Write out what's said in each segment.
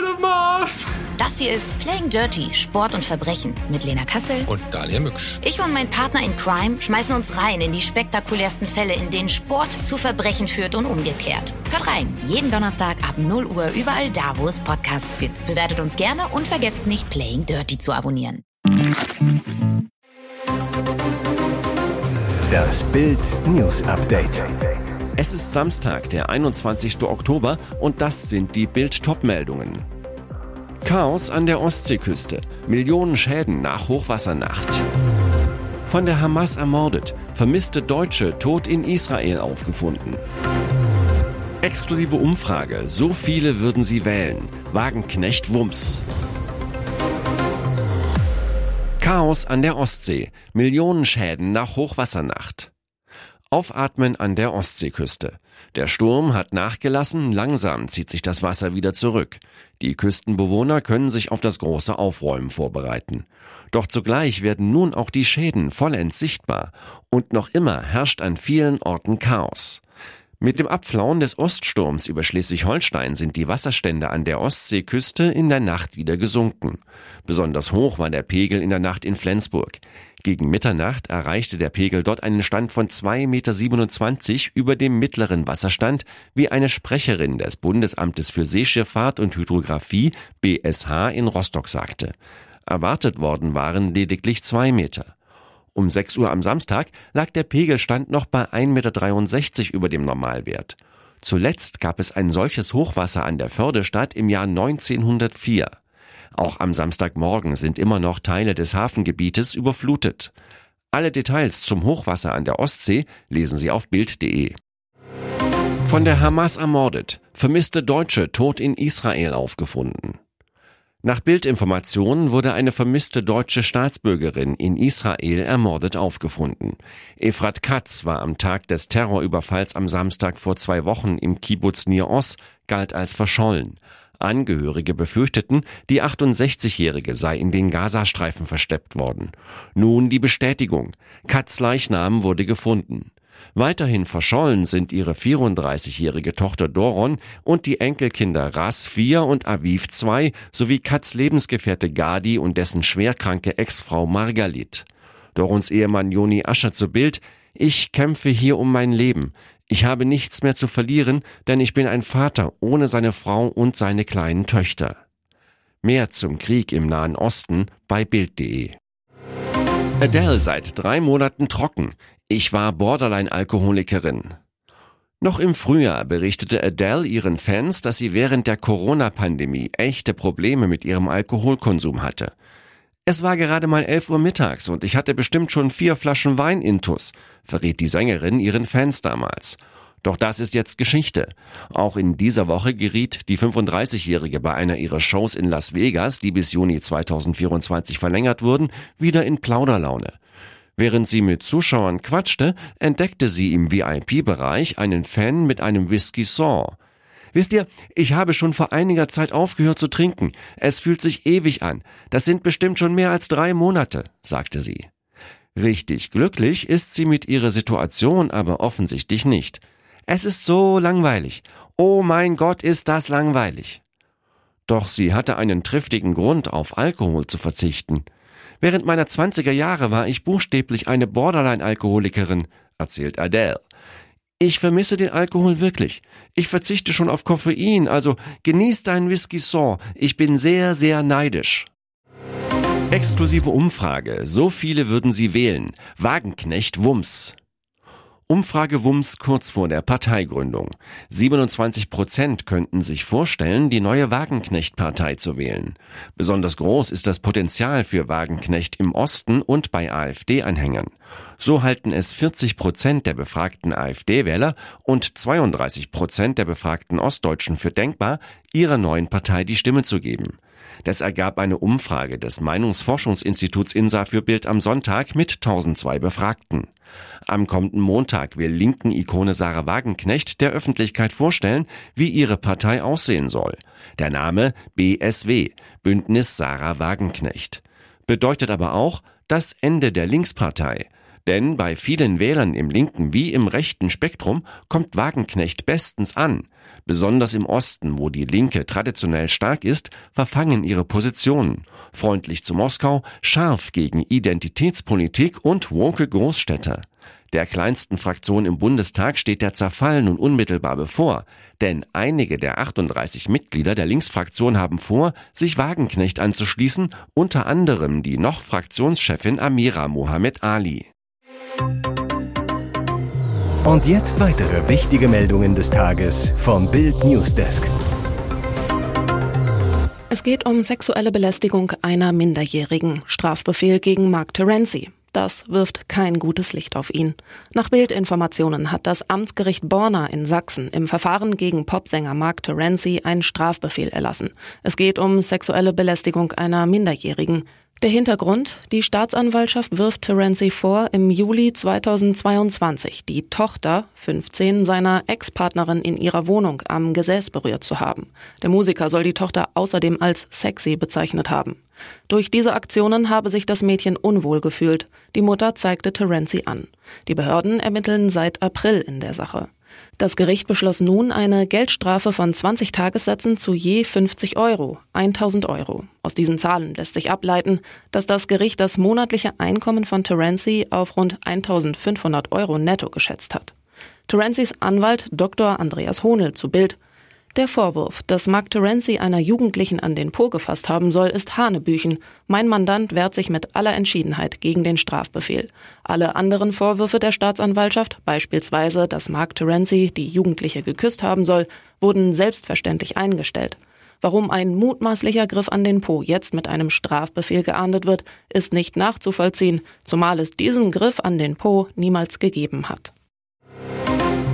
f out of my house. Das hier ist Playing Dirty, Sport und Verbrechen mit Lena Kassel. Und Dalia Mücksch. Ich und mein Partner in Crime schmeißen uns rein in die spektakulärsten Fälle, in denen Sport zu Verbrechen führt und umgekehrt. Hört rein, jeden Donnerstag ab 0 Uhr überall da, wo es Podcasts gibt. Bewertet uns gerne und vergesst nicht, Playing Dirty zu abonnieren. Das Bild News Update. Es ist Samstag, der 21. Oktober und das sind die Bild-Top-Meldungen. Chaos an der Ostseeküste. Millionen Schäden nach Hochwassernacht. Von der Hamas ermordet. Vermisste Deutsche tot in Israel aufgefunden. Exklusive Umfrage. So viele würden sie wählen. Wagenknecht Wumms. Chaos an der Ostsee. Millionen Schäden nach Hochwassernacht. Aufatmen an der Ostseeküste. Der Sturm hat nachgelassen, langsam zieht sich das Wasser wieder zurück. Die Küstenbewohner können sich auf das große Aufräumen vorbereiten. Doch zugleich werden nun auch die Schäden vollends sichtbar. Und noch immer herrscht an vielen Orten Chaos. Mit dem Abflauen des Oststurms über Schleswig-Holstein sind die Wasserstände an der Ostseeküste in der Nacht wieder gesunken. Besonders hoch war der Pegel in der Nacht in Flensburg. Gegen Mitternacht erreichte der Pegel dort einen Stand von 2,27 Meter über dem mittleren Wasserstand, wie eine Sprecherin des Bundesamtes für Seeschifffahrt und Hydrographie BSH in Rostock sagte. Erwartet worden waren lediglich zwei Meter. Um 6 Uhr am Samstag lag der Pegelstand noch bei 1,63 Meter über dem Normalwert. Zuletzt gab es ein solches Hochwasser an der Fördestadt im Jahr 1904. Auch am Samstagmorgen sind immer noch Teile des Hafengebietes überflutet. Alle Details zum Hochwasser an der Ostsee lesen Sie auf Bild.de. Von der Hamas ermordet, vermisste Deutsche tot in Israel aufgefunden. Nach Bildinformationen wurde eine vermisste deutsche Staatsbürgerin in Israel ermordet aufgefunden. Efrat Katz war am Tag des Terrorüberfalls am Samstag vor zwei Wochen im Kibbutz Nir Oz, galt als verschollen. Angehörige befürchteten, die 68-Jährige sei in den Gazastreifen versteppt worden. Nun die Bestätigung. Katz Leichnam wurde gefunden. Weiterhin verschollen sind ihre 34-jährige Tochter Doron und die Enkelkinder Ras 4 und Aviv 2 sowie Katz Lebensgefährte Gadi und dessen schwerkranke Ex-Frau Margalit. Dorons Ehemann Joni Ascher zu Bild, ich kämpfe hier um mein Leben. Ich habe nichts mehr zu verlieren, denn ich bin ein Vater ohne seine Frau und seine kleinen Töchter. Mehr zum Krieg im Nahen Osten bei Bild.de. Adele seit drei Monaten trocken. Ich war Borderline-Alkoholikerin. Noch im Frühjahr berichtete Adele ihren Fans, dass sie während der Corona-Pandemie echte Probleme mit ihrem Alkoholkonsum hatte. Es war gerade mal 11 Uhr mittags und ich hatte bestimmt schon vier Flaschen Wein intus, verriet die Sängerin ihren Fans damals. Doch das ist jetzt Geschichte. Auch in dieser Woche geriet die 35-Jährige bei einer ihrer Shows in Las Vegas, die bis Juni 2024 verlängert wurden, wieder in Plauderlaune. Während sie mit Zuschauern quatschte, entdeckte sie im VIP-Bereich einen Fan mit einem Whisky Saw. Wisst ihr, ich habe schon vor einiger Zeit aufgehört zu trinken. Es fühlt sich ewig an. Das sind bestimmt schon mehr als drei Monate, sagte sie. Richtig glücklich ist sie mit ihrer Situation aber offensichtlich nicht. Es ist so langweilig. Oh mein Gott, ist das langweilig. Doch sie hatte einen triftigen Grund, auf Alkohol zu verzichten. Während meiner 20er Jahre war ich buchstäblich eine Borderline-Alkoholikerin, erzählt Adele. Ich vermisse den Alkohol wirklich. Ich verzichte schon auf Koffein, also genieß deinen Whisky Saw. Ich bin sehr, sehr neidisch. Exklusive Umfrage. So viele würden sie wählen. Wagenknecht Wumms. Umfrage Wumms kurz vor der Parteigründung. 27 Prozent könnten sich vorstellen, die neue Wagenknecht-Partei zu wählen. Besonders groß ist das Potenzial für Wagenknecht im Osten und bei AfD-Anhängern. So halten es 40 Prozent der befragten AfD-Wähler und 32 Prozent der befragten Ostdeutschen für denkbar, ihrer neuen Partei die Stimme zu geben. Das ergab eine Umfrage des Meinungsforschungsinstituts INSA für Bild am Sonntag mit 1002 Befragten. Am kommenden Montag will linken Ikone Sarah Wagenknecht der Öffentlichkeit vorstellen, wie ihre Partei aussehen soll. Der Name BSW, Bündnis Sarah Wagenknecht. Bedeutet aber auch das Ende der Linkspartei. Denn bei vielen Wählern im linken wie im rechten Spektrum kommt Wagenknecht bestens an. Besonders im Osten, wo die Linke traditionell stark ist, verfangen ihre Positionen. Freundlich zu Moskau, scharf gegen Identitätspolitik und woke Großstädte. Der kleinsten Fraktion im Bundestag steht der Zerfall nun unmittelbar bevor, denn einige der 38 Mitglieder der Linksfraktion haben vor, sich Wagenknecht anzuschließen, unter anderem die noch Fraktionschefin Amira Mohamed Ali. Und jetzt weitere wichtige Meldungen des Tages vom Bild Newsdesk. Es geht um sexuelle Belästigung einer Minderjährigen. Strafbefehl gegen Mark Terenzi. Das wirft kein gutes Licht auf ihn. Nach Bildinformationen hat das Amtsgericht Borna in Sachsen im Verfahren gegen Popsänger Mark Terenzi einen Strafbefehl erlassen. Es geht um sexuelle Belästigung einer Minderjährigen. Der Hintergrund? Die Staatsanwaltschaft wirft Terenzi vor, im Juli 2022 die Tochter, 15, seiner Ex-Partnerin in ihrer Wohnung am Gesäß berührt zu haben. Der Musiker soll die Tochter außerdem als sexy bezeichnet haben. Durch diese Aktionen habe sich das Mädchen unwohl gefühlt. Die Mutter zeigte Terenzi an. Die Behörden ermitteln seit April in der Sache. Das Gericht beschloss nun eine Geldstrafe von 20 Tagessätzen zu je 50 Euro, 1000 Euro. Aus diesen Zahlen lässt sich ableiten, dass das Gericht das monatliche Einkommen von Terenzi auf rund 1500 Euro netto geschätzt hat. Terenzis Anwalt Dr. Andreas Honel zu Bild der Vorwurf, dass Mark Terenzi einer Jugendlichen an den Po gefasst haben soll, ist Hanebüchen. Mein Mandant wehrt sich mit aller Entschiedenheit gegen den Strafbefehl. Alle anderen Vorwürfe der Staatsanwaltschaft, beispielsweise, dass Mark Terenzi die Jugendliche geküsst haben soll, wurden selbstverständlich eingestellt. Warum ein mutmaßlicher Griff an den Po jetzt mit einem Strafbefehl geahndet wird, ist nicht nachzuvollziehen, zumal es diesen Griff an den Po niemals gegeben hat.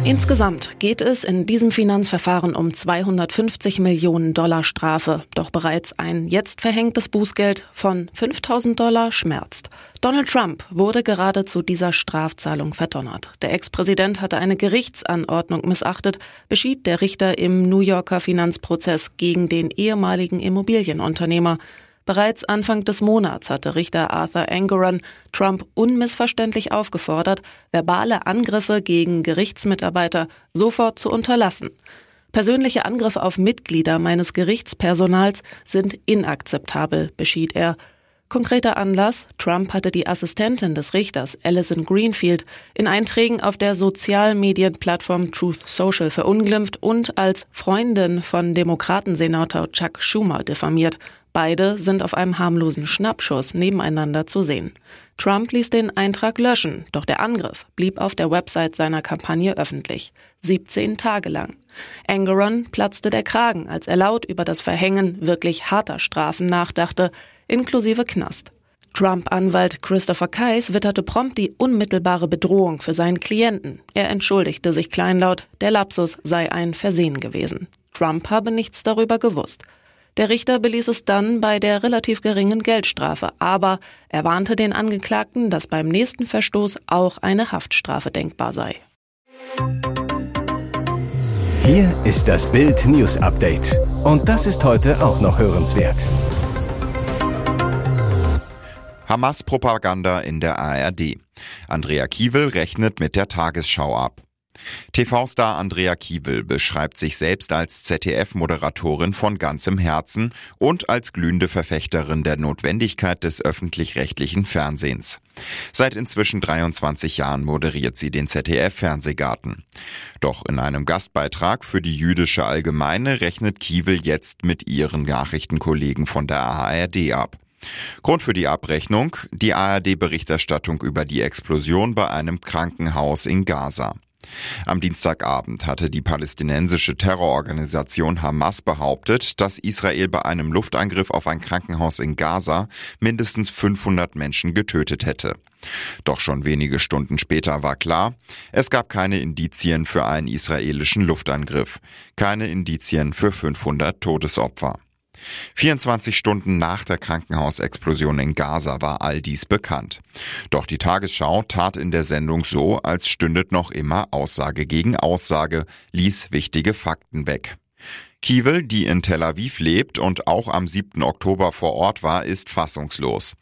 Insgesamt geht es in diesem Finanzverfahren um 250 Millionen Dollar Strafe. Doch bereits ein jetzt verhängtes Bußgeld von 5000 Dollar schmerzt. Donald Trump wurde gerade zu dieser Strafzahlung verdonnert. Der Ex-Präsident hatte eine Gerichtsanordnung missachtet, beschied der Richter im New Yorker Finanzprozess gegen den ehemaligen Immobilienunternehmer. Bereits Anfang des Monats hatte Richter Arthur Engoron Trump unmissverständlich aufgefordert, verbale Angriffe gegen Gerichtsmitarbeiter sofort zu unterlassen. Persönliche Angriffe auf Mitglieder meines Gerichtspersonals sind inakzeptabel, beschied er. Konkreter Anlass, Trump hatte die Assistentin des Richters, Alison Greenfield, in Einträgen auf der Sozialmedienplattform Truth Social verunglimpft und als Freundin von Demokratensenator Chuck Schumer diffamiert. Beide sind auf einem harmlosen Schnappschuss nebeneinander zu sehen. Trump ließ den Eintrag löschen, doch der Angriff blieb auf der Website seiner Kampagne öffentlich. 17 Tage lang. Engeron platzte der Kragen, als er laut über das Verhängen wirklich harter Strafen nachdachte, inklusive Knast. Trump-Anwalt Christopher Kais witterte prompt die unmittelbare Bedrohung für seinen Klienten. Er entschuldigte sich kleinlaut, der Lapsus sei ein Versehen gewesen. Trump habe nichts darüber gewusst. Der Richter beließ es dann bei der relativ geringen Geldstrafe, aber er warnte den Angeklagten, dass beim nächsten Verstoß auch eine Haftstrafe denkbar sei. Hier ist das Bild News Update. Und das ist heute auch noch hörenswert. Hamas-Propaganda in der ARD. Andrea Kiewel rechnet mit der Tagesschau ab. TV-Star Andrea Kiewel beschreibt sich selbst als ZDF-Moderatorin von ganzem Herzen und als glühende Verfechterin der Notwendigkeit des öffentlich-rechtlichen Fernsehens. Seit inzwischen 23 Jahren moderiert sie den ZDF-Fernsehgarten. Doch in einem Gastbeitrag für die jüdische Allgemeine rechnet Kiewel jetzt mit ihren Nachrichtenkollegen von der ARD ab. Grund für die Abrechnung die ARD-Berichterstattung über die Explosion bei einem Krankenhaus in Gaza. Am Dienstagabend hatte die palästinensische Terrororganisation Hamas behauptet, dass Israel bei einem Luftangriff auf ein Krankenhaus in Gaza mindestens 500 Menschen getötet hätte. Doch schon wenige Stunden später war klar, es gab keine Indizien für einen israelischen Luftangriff, keine Indizien für 500 Todesopfer. 24 Stunden nach der Krankenhausexplosion in Gaza war all dies bekannt. Doch die Tagesschau tat in der Sendung so, als stündet noch immer Aussage gegen Aussage, ließ wichtige Fakten weg. Kiewel, die in Tel Aviv lebt und auch am 7. Oktober vor Ort war, ist fassungslos.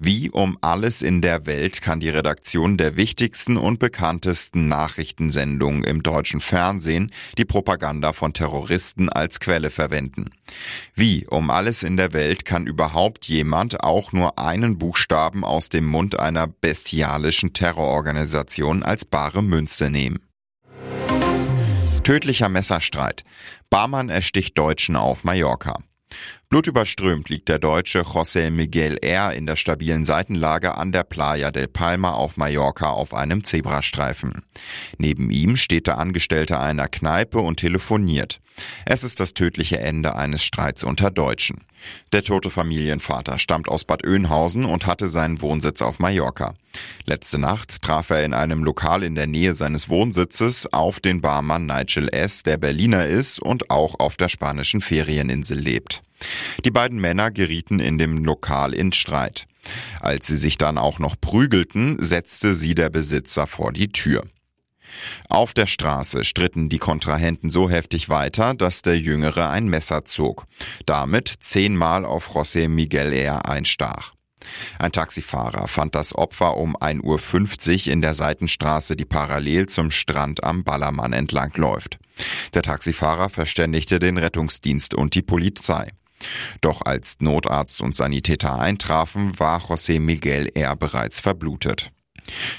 Wie um alles in der Welt kann die Redaktion der wichtigsten und bekanntesten Nachrichtensendungen im deutschen Fernsehen die Propaganda von Terroristen als Quelle verwenden? Wie um alles in der Welt kann überhaupt jemand auch nur einen Buchstaben aus dem Mund einer bestialischen Terrororganisation als bare Münze nehmen? Tödlicher Messerstreit. Barmann ersticht Deutschen auf Mallorca. Blutüberströmt liegt der Deutsche José Miguel R. in der stabilen Seitenlage an der Playa del Palma auf Mallorca auf einem Zebrastreifen. Neben ihm steht der Angestellte einer Kneipe und telefoniert. Es ist das tödliche Ende eines Streits unter Deutschen. Der tote Familienvater stammt aus Bad Oeynhausen und hatte seinen Wohnsitz auf Mallorca. Letzte Nacht traf er in einem Lokal in der Nähe seines Wohnsitzes auf den Barmann Nigel S., der Berliner ist und auch auf der spanischen Ferieninsel lebt. Die beiden Männer gerieten in dem Lokal in Streit. Als sie sich dann auch noch prügelten, setzte sie der Besitzer vor die Tür. Auf der Straße stritten die Kontrahenten so heftig weiter, dass der Jüngere ein Messer zog. Damit zehnmal auf José Miguel R. einstach. Ein Taxifahrer fand das Opfer um 1.50 Uhr in der Seitenstraße, die parallel zum Strand am Ballermann entlang läuft. Der Taxifahrer verständigte den Rettungsdienst und die Polizei. Doch als Notarzt und Sanitäter eintrafen, war José Miguel R. bereits verblutet.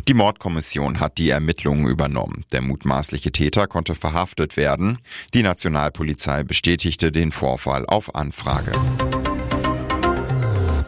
Die Mordkommission hat die Ermittlungen übernommen. Der mutmaßliche Täter konnte verhaftet werden. Die Nationalpolizei bestätigte den Vorfall auf Anfrage.